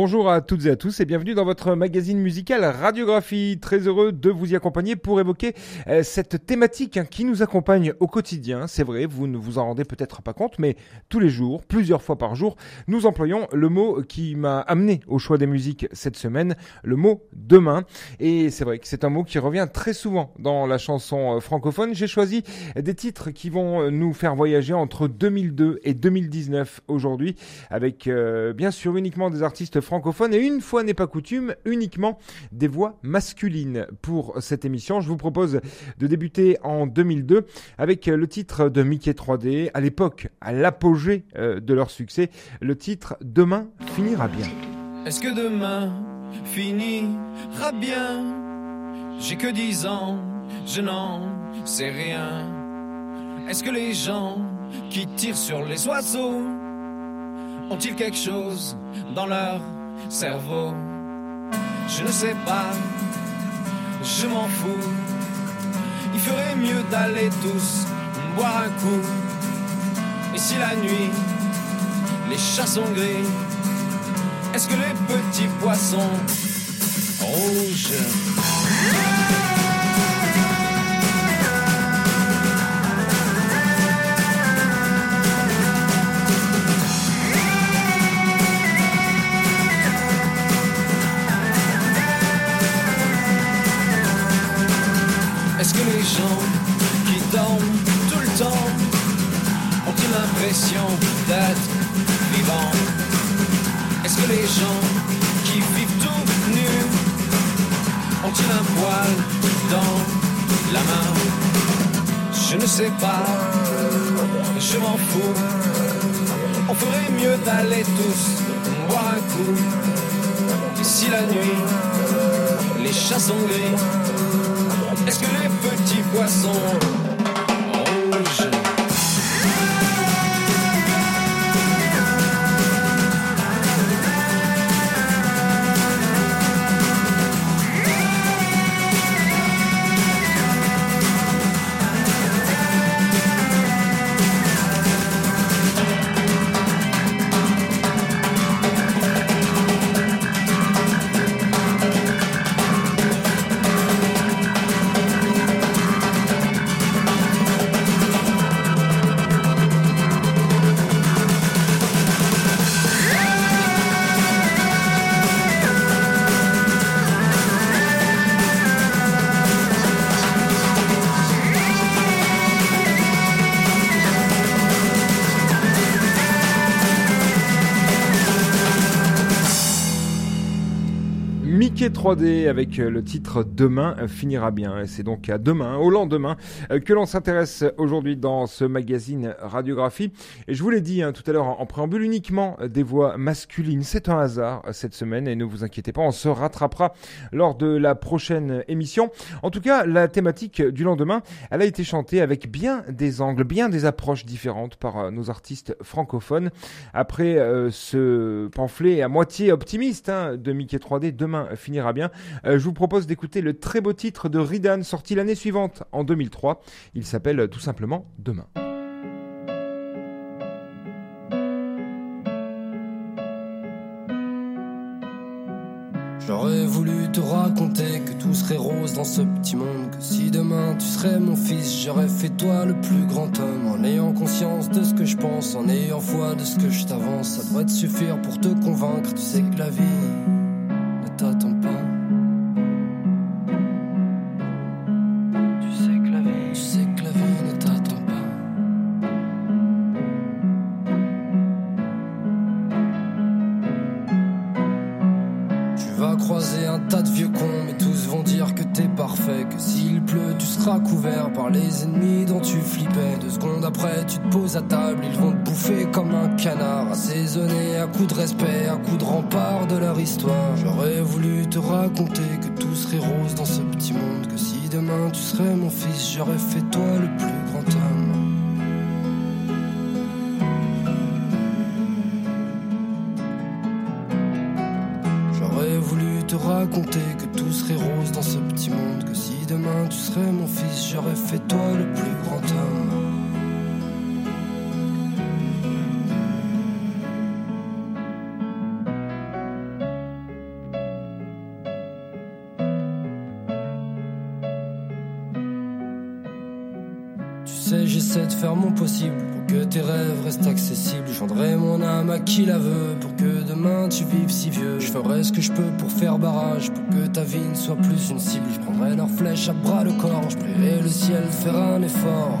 Bonjour à toutes et à tous et bienvenue dans votre magazine musical Radiographie. Très heureux de vous y accompagner pour évoquer euh, cette thématique hein, qui nous accompagne au quotidien. C'est vrai, vous ne vous en rendez peut-être pas compte, mais tous les jours, plusieurs fois par jour, nous employons le mot qui m'a amené au choix des musiques cette semaine, le mot demain. Et c'est vrai que c'est un mot qui revient très souvent dans la chanson euh, francophone. J'ai choisi des titres qui vont euh, nous faire voyager entre 2002 et 2019 aujourd'hui, avec bien sûr uniquement des artistes francophone et une fois n'est pas coutume, uniquement des voix masculines pour cette émission. Je vous propose de débuter en 2002 avec le titre de Mickey 3D, à l'époque, à l'apogée euh, de leur succès, le titre Demain finira bien. Est-ce que demain finira bien? J'ai que 10 ans, je n'en sais rien. Est-ce que les gens qui tirent sur les oiseaux ont-ils quelque chose dans leur cerveau Je ne sais pas, je m'en fous. Il ferait mieux d'aller tous boire un coup. Et si la nuit, les chats sont gris, est-ce que les petits poissons rouges? D'être vivant Est-ce que les gens qui vivent tout nus ont-ils un poil dans la main? Je ne sais pas, je m'en fous. On ferait mieux d'aller tous boire un coup. Si la nuit, les chats sont gris, est-ce que les petits poissons Mickey 3D avec euh, le titre Demain finira bien. C'est donc à demain, au lendemain, euh, que l'on s'intéresse aujourd'hui dans ce magazine Radiographie. Et je vous l'ai dit hein, tout à l'heure en, préambule, uniquement des voix masculines. C'est un hasard euh, cette semaine et ne vous inquiétez pas, on se rattrapera lors de la prochaine émission. En tout cas, la thématique du lendemain, elle a été chantée avec bien des angles, bien des approches différentes par nos artistes francophones. Après ce pamphlet à moitié optimiste hein, de Mickey 3D, Demain finira bien. Euh, je vous propose d'écouter le très beau titre de Ridan sorti l'année suivante, en 2003. Il s'appelle tout simplement Demain. J'aurais voulu te raconter que tout serait rose dans ce petit monde. Que si demain tu serais mon fils, j'aurais fait toi le plus grand homme. En ayant conscience de ce que je pense, en ayant foi de ce que je t'avance. Ça devrait te suffire pour te convaincre, tu sais que la vie t'attends pas. Couvert par les ennemis dont tu flippais. Deux secondes après, tu te poses à table, ils vont te bouffer comme un canard. Assaisonné à coups de respect, à coups de rempart de leur histoire. J'aurais voulu te raconter que tout serait rose dans ce petit monde. Que si demain tu serais mon fils, j'aurais fait toi le plus grand homme. te raconter que tout serait rose dans ce petit monde. Demain tu serais mon fils, j'aurais fait toi le plus grand homme. Tu sais, j'essaie de faire mon possible pour que tes rêves restent accessibles. Je vendrai mon âme à qui la veut pour que demain tu vives si vieux. Je ferai ce que je peux pour faire barrage, pour que ta vie ne soit plus une cible. Je prendrai leurs flèches à bras le corps, je prierai le ciel de faire un effort.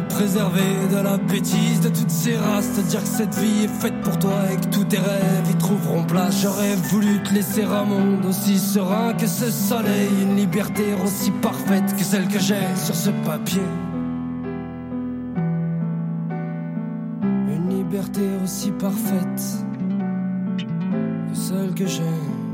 Te préserver de la bêtise de toutes ces races, te dire que cette vie est faite pour toi et que tous tes rêves y trouveront place. J'aurais voulu te laisser un monde aussi serein que ce soleil, une liberté aussi parfaite que celle que j'ai sur ce papier. Une liberté aussi parfaite que celle que j'ai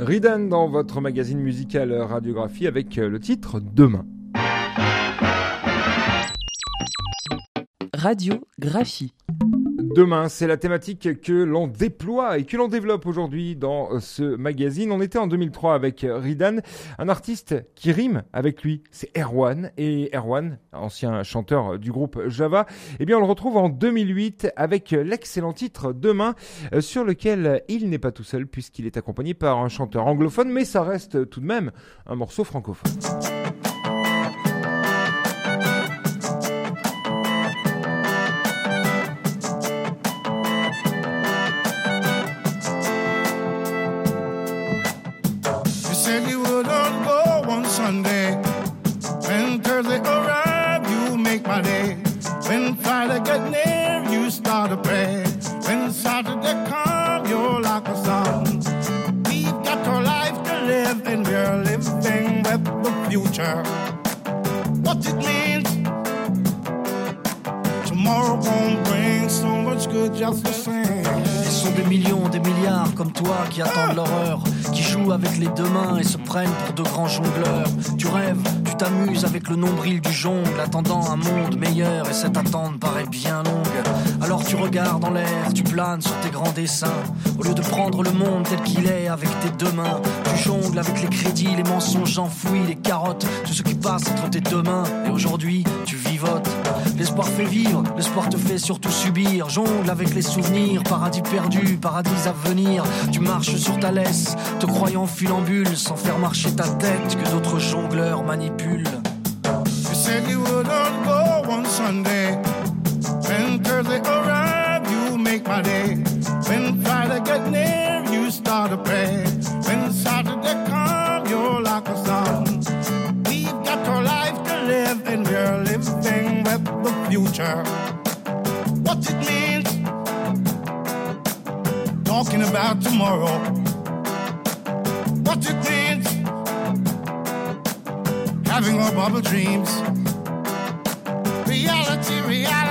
Ridan dans votre magazine musical Radiographie avec euh, le titre Demain. Radiographie. Demain, c'est la thématique que l'on déploie et que l'on développe aujourd'hui dans euh, ce magazine. On était en 2003 avec Ridan, un artiste qui rime avec lui, c'est Erwan. Et Erwan, ancien chanteur du groupe Java, eh bien on le retrouve en 2008 avec l'excellent titre Demain, euh, sur lequel il n'est pas tout seul puisqu'il est accompagné par un chanteur anglophone, mais ça reste tout de même un morceau francophone. Toi qui attendent l'horreur, qui jouent avec les deux mains et se prennent pour de grands jongleurs. Tu rêves, tu t'amuses avec le nombril du jongle, attendant un monde meilleur et cette attente paraît bien longue. Alors tu regardes en l'air, tu planes sur tes grands dessins. Au lieu de prendre le monde tel qu'il est avec tes deux mains, tu jongles avec les crédits, les mensonges enfouis, les carottes, tout ce qui passe entre tes deux mains. Et aujourd'hui, tu. L'espoir fait vivre, l'espoir te fait surtout subir. Jongle avec les souvenirs, paradis perdu, paradis à venir. Tu marches sur ta laisse, te croyant funambule, sans faire marcher ta tête que d'autres jongleurs manipulent. About tomorrow. What it means having our bubble dreams. Reality, reality, reality.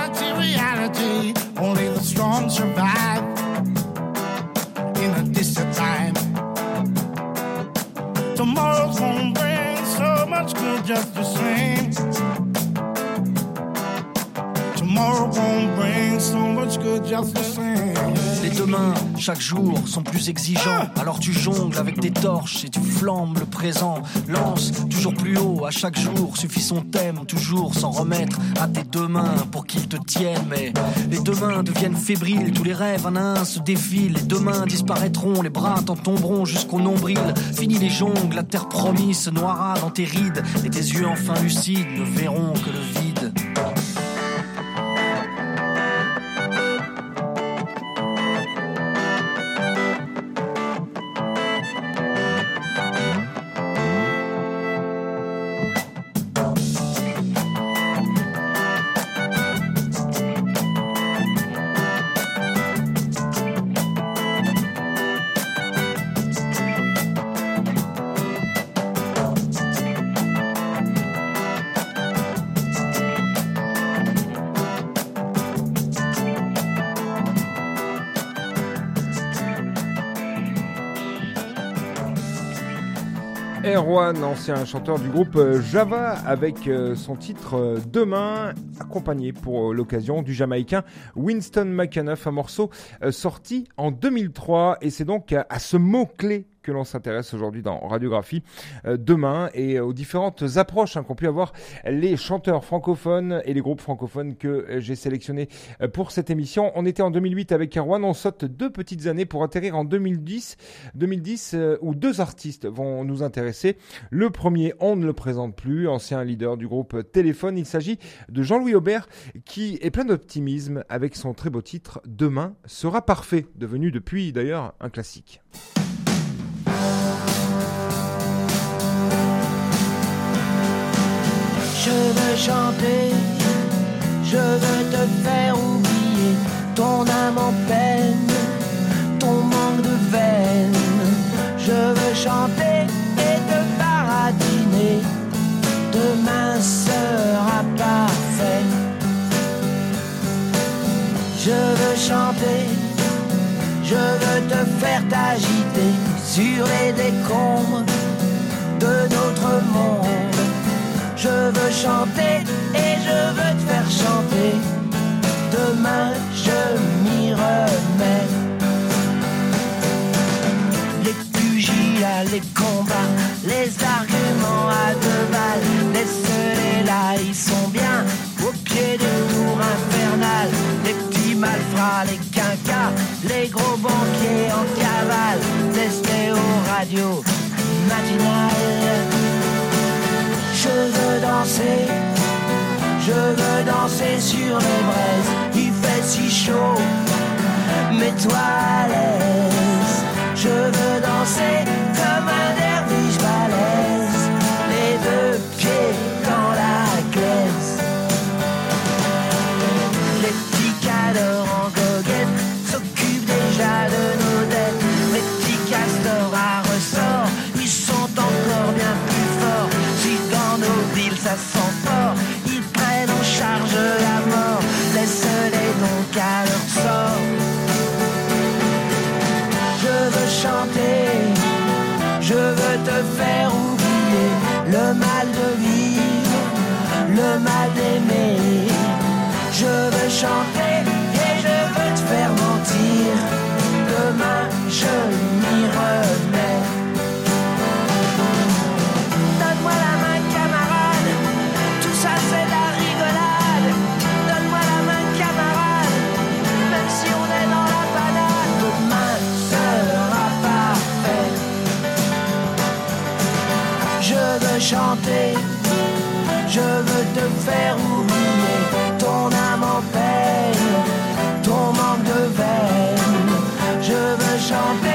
Good just the same. Les demain, chaque jour, sont plus exigeants. Alors tu jongles avec tes torches et tu flambes le présent. Lance toujours plus haut à chaque jour. Suffit son thème, toujours s'en remettre à tes deux mains pour qu'ils te tiennent. Mais les deux mains deviennent fébriles. Tous les rêves un à un se défilent. Les deux mains disparaîtront. Les bras t'en tomberont jusqu'au nombril. Fini les jongles, la terre promise se noiera dans tes rides. Et tes yeux enfin lucides ne verront que le vide. Erwan, ancien chanteur du groupe euh, Java, avec euh, son titre euh, Demain, accompagné pour l'occasion du Jamaïcain Winston McAnuff, un morceau sorti en 2003. Et c'est donc à ce mot-clé que l'on s'intéresse aujourd'hui dans Radiographie euh, demain et aux différentes approches hein, qu'ont pu avoir les chanteurs francophones et les groupes francophones que euh, j'ai sélectionnés euh, pour cette émission. On était en 2008 avec Erwan, on saute deux petites années pour atterrir en 2010, 2010 où deux artistes vont nous intéresser. Le premier, on ne le présente plus, ancien leader du groupe Téléphone, il s'agit de Jean-Louis Aubert qui est plein d'optimisme avec son très beau titre Demain sera parfait, devenu depuis d'ailleurs un classique. Je veux chanter, je veux te faire oublier ton âme en peine, ton manque de veine. Je veux chanter et te paradiner, demain sera parfait. Je veux chanter, je veux te faire t'agiter sur les décombres de notre monde. Je veux chanter et je veux te faire chanter. Demain je m'y remets. Les pugilats, les combats, les arguments à deux balles. Laisse-les là, ils sont bien au pied des tours infernales. Les petits malfrats, les quinquas, les gros banquiers en cavale. Laisse-les aux radios matinales. Je veux danser, je veux danser sur les braises. Il fait si chaud, mets-toi à l'aise. Je veux danser comme un le mal d'aimer. Je veux chanter et je veux te faire mentir. Demain je m'y remets. Donne-moi la main, camarade. Tout ça, c'est de la rigolade. Donne-moi la main, camarade. Même si on est dans la panade, demain sera parfait. Je veux chanter. Je veux te faire oublier ton âme en peine, ton manque de veine. Je veux chanter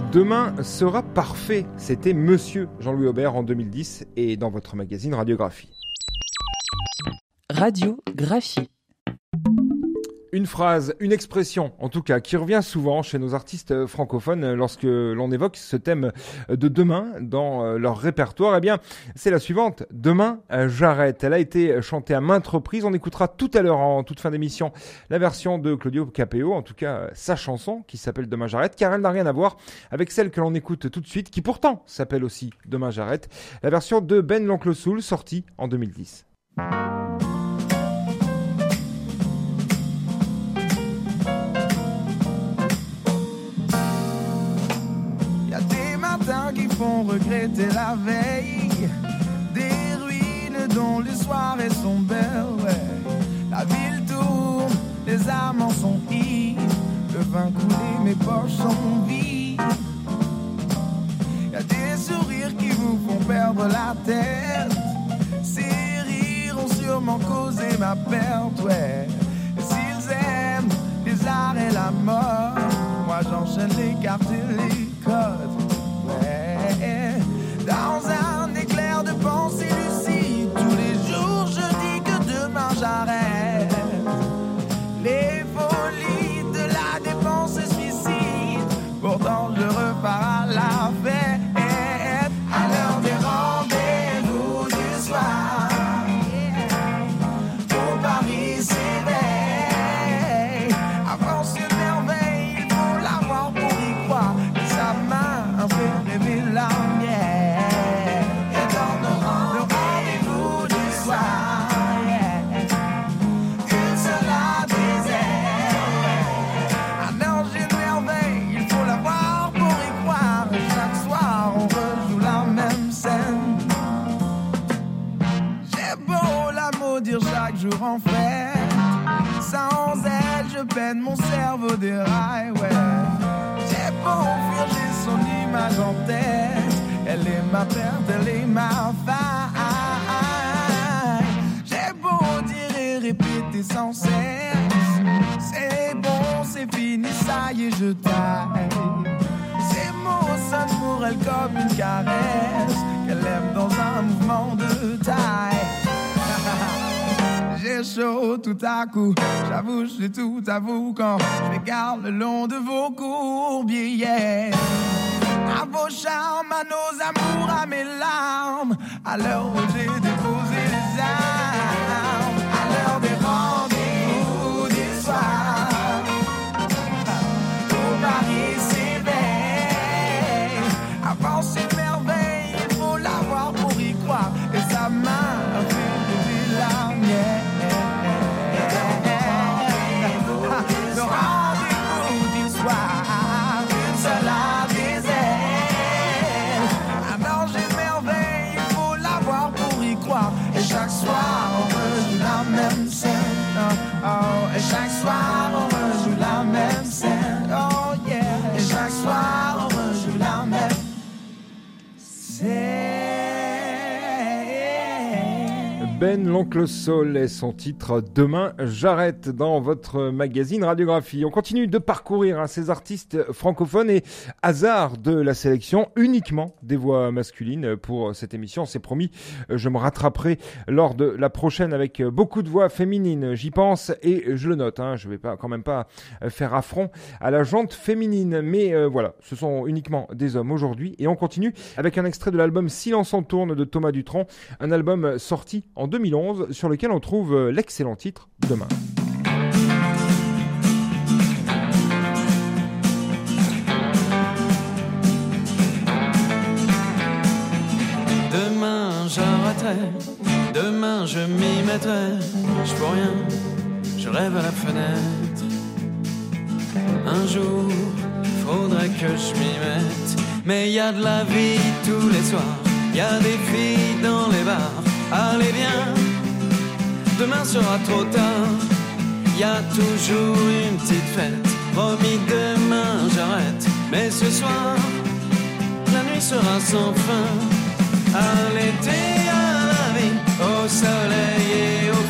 Demain sera parfait. C'était Monsieur Jean-Louis Aubert en 2010 et dans votre magazine Radiographie. Radiographie. Une phrase, une expression, en tout cas, qui revient souvent chez nos artistes francophones lorsque l'on évoque ce thème de demain dans euh, leur répertoire. Eh bien, c'est la suivante. Demain, euh, j'arrête. Elle a été chantée à maintes reprises. On écoutera tout à l'heure, en toute fin d'émission, la version de Claudio Capéo, en tout cas sa chanson qui s'appelle Demain j'arrête, car elle n'a rien à voir avec celle que l'on écoute tout de suite, qui pourtant s'appelle aussi Demain j'arrête, la version de Ben l'Oncle Soul, sortie en 2010. Font regretter la veille. Des ruines dont les soirées sont belles. La ville tourne, les amants sont ivres. Le vin coulé, mes poches sont vides. Y a des sourires qui vous font perdre la tête. Ces rires ont sûrement causé ma perte, ouais. S'ils aiment les arts et la mort, moi j'enchaîne les cartes et les codes. Dans coup, j'avoue, je tout à vous quand je m'égare le long de vos courbiers. yeah. À vos charmes, à nos amours, à mes larmes, à l'heure où j'ai déposé Ben l'oncle Soul et son titre Demain j'arrête dans votre magazine Radiographie. On continue de parcourir hein, ces artistes francophones et hasard de la sélection uniquement des voix masculines pour cette émission. C'est promis, je me rattraperai lors de la prochaine avec beaucoup de voix féminines. J'y pense et je le note. Hein, je vais pas quand même pas faire affront à la jante féminine, mais euh, voilà, ce sont uniquement des hommes aujourd'hui. Et on continue avec un extrait de l'album Silence en tourne de Thomas Dutronc, un album sorti en 2011 sur lequel on trouve euh, l'excellent titre Demain. Demain j'arrêterai, demain je m'y mettrai. Je peux rien, je rêve à la fenêtre. Un jour, faudrait que je m'y mette. Mais y a de la vie tous les soirs, y a des filles dans les bars. Allez viens, demain sera trop tard. Y a toujours une petite fête. Promis demain j'arrête, mais ce soir la nuit sera sans fin. À l'été, à la vie, au soleil et aux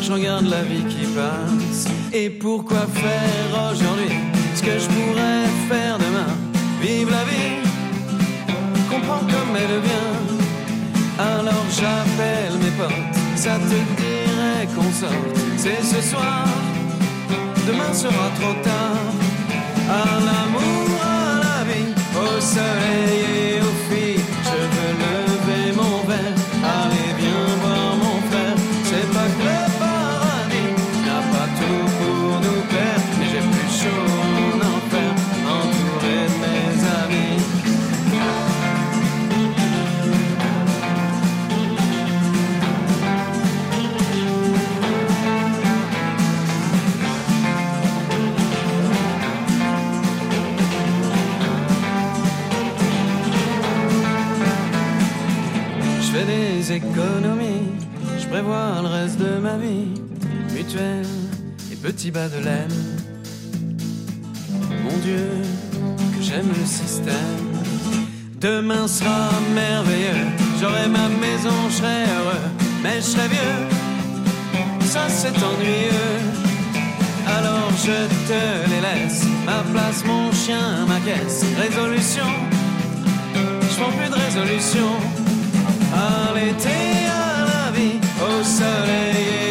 je regarde la vie qui passe. Et pourquoi faire aujourd'hui ce que je pourrais faire demain? Vive la vie, comprends comme elle vient. Alors j'appelle mes potes, ça te dirait qu'on sorte. C'est ce soir, demain sera trop tard. À l'amour, à la vie, au soleil fais des économies, je prévois le reste de ma vie. Mutuelle et petit bas de laine. Mon Dieu, que j'aime le système. Demain sera merveilleux, j'aurai ma maison, je serai heureux, mais je serai vieux. Ça c'est ennuyeux. Alors je te les laisse, ma place, mon chien, ma caisse. Résolution, je prends plus de résolution. L'été, à la vie, au soleil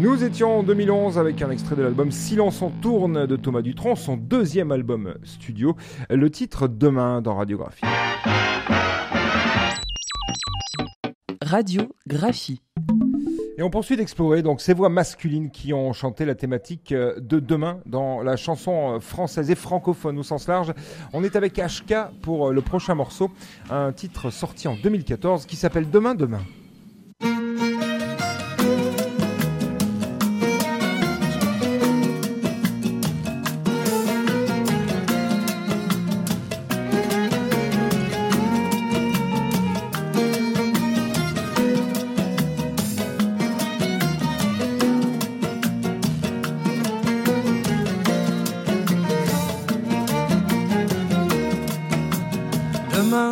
Nous étions en 2011 avec un extrait de l'album Silence en tourne de Thomas Dutronc, son deuxième album studio. Le titre Demain dans Radiographie. Radiographie. Et on poursuit d'explorer donc ces voix masculines qui ont chanté la thématique de demain dans la chanson française et francophone au sens large. On est avec HK pour le prochain morceau, un titre sorti en 2014 qui s'appelle Demain demain.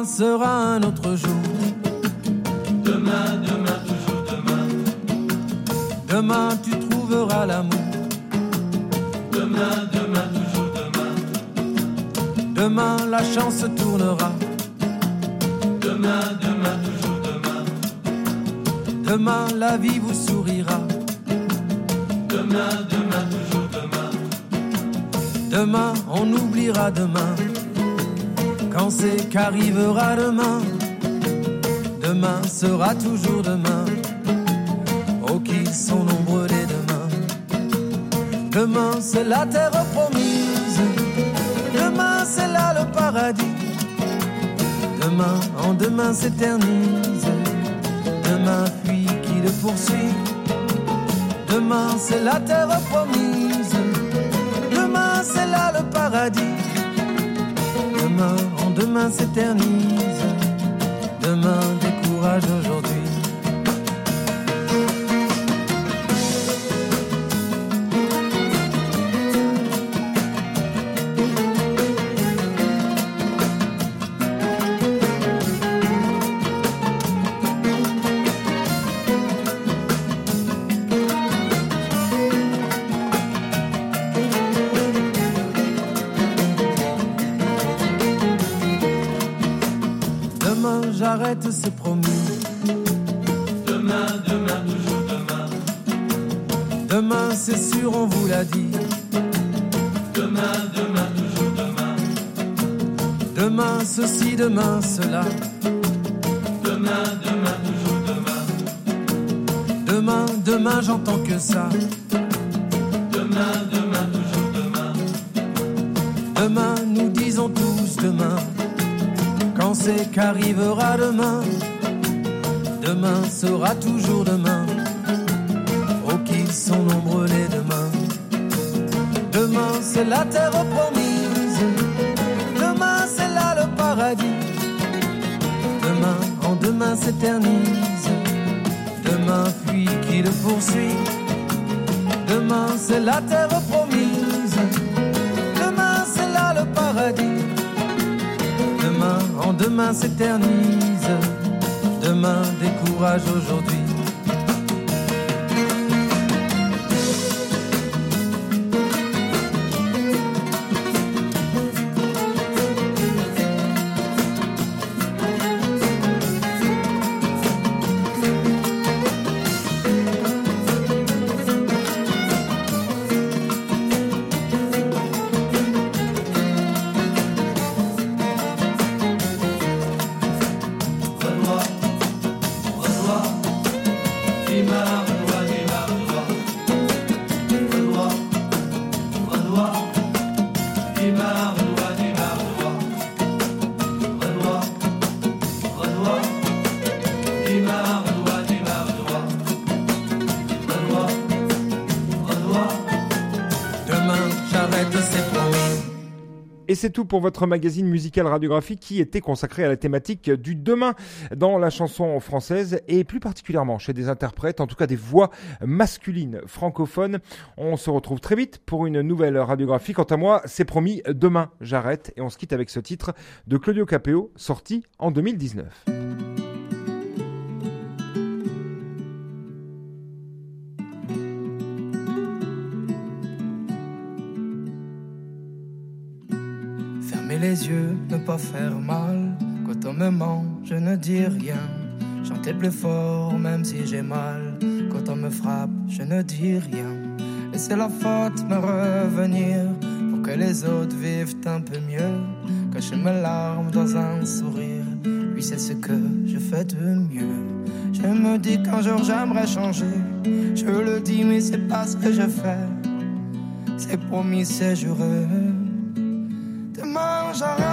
Sera un autre jour. Demain, demain, toujours demain. Demain tu trouveras l'amour. Demain, demain, toujours demain. Demain la chance tournera. Demain, demain, toujours demain. Demain la vie vous sourira. Demain, demain, toujours demain. Demain on oubliera demain. Qu'arrivera demain. Demain sera toujours demain. Oh qui sont nombreux les demain. Demain c'est la terre promise. Demain c'est là le paradis. Demain en demain s'éternise. Demain fuit qui le poursuit. Demain c'est la terre promise. Demain c'est là le paradis. Demain demain s'éternise. Demain décourage aujourd'hui. Demain, demain, toujours demain. Demain, demain, j'entends que ça. Demain, demain, toujours demain. Demain, nous disons tous demain. Quand c'est qu'arrivera demain, demain sera toujours demain. Oh, qu'ils sont nombreux les demain. Demain, c'est la terre promise. Demain, c'est là le paradis s'éternise. Demain, puis qui le poursuit. Demain, c'est la terre promise. Demain, c'est là le paradis. Demain, en demain s'éternise. Demain, décourage aujourd'hui. C'est tout pour votre magazine musical radiographique qui était consacré à la thématique du demain dans la chanson française et plus particulièrement chez des interprètes, en tout cas des voix masculines francophones. On se retrouve très vite pour une nouvelle radiographie. Quant à moi, c'est promis, demain j'arrête et on se quitte avec ce titre de Claudio Capeo sorti en 2019. Faire mal. Quand on me ment, je ne dis rien. Chanter plus fort, même si j'ai mal. Quand on me frappe, je ne dis rien. Laisser la faute me revenir pour que les autres vivent un peu mieux. Cacher mes larmes dans un sourire. Oui, c'est ce que je fais de mieux. Je me dis qu'un jour j'aimerais changer. Je le dis, mais c'est pas ce que je fais. C'est promis, c'est juré. Demain j'arrête.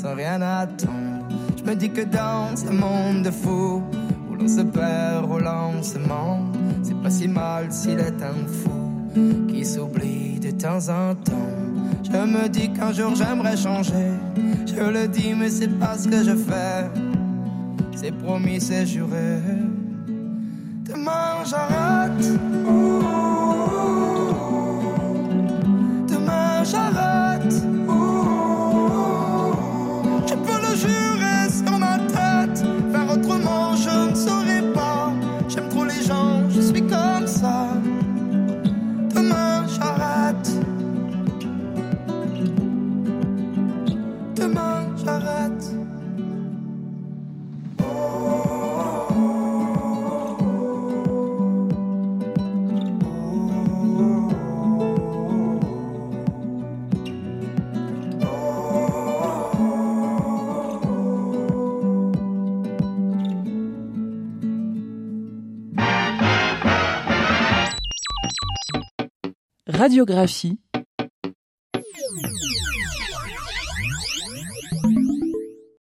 Sans rien attendre. Je me dis que dans ce monde de fous où l'on se perd au lancement, c'est pas si mal s'il est un fou qui s'oublie de temps en temps. Je me dis qu'un jour j'aimerais changer. Je le dis, mais c'est pas ce que je fais. C'est promis, c'est juré. Demain j'arrête. Radiographie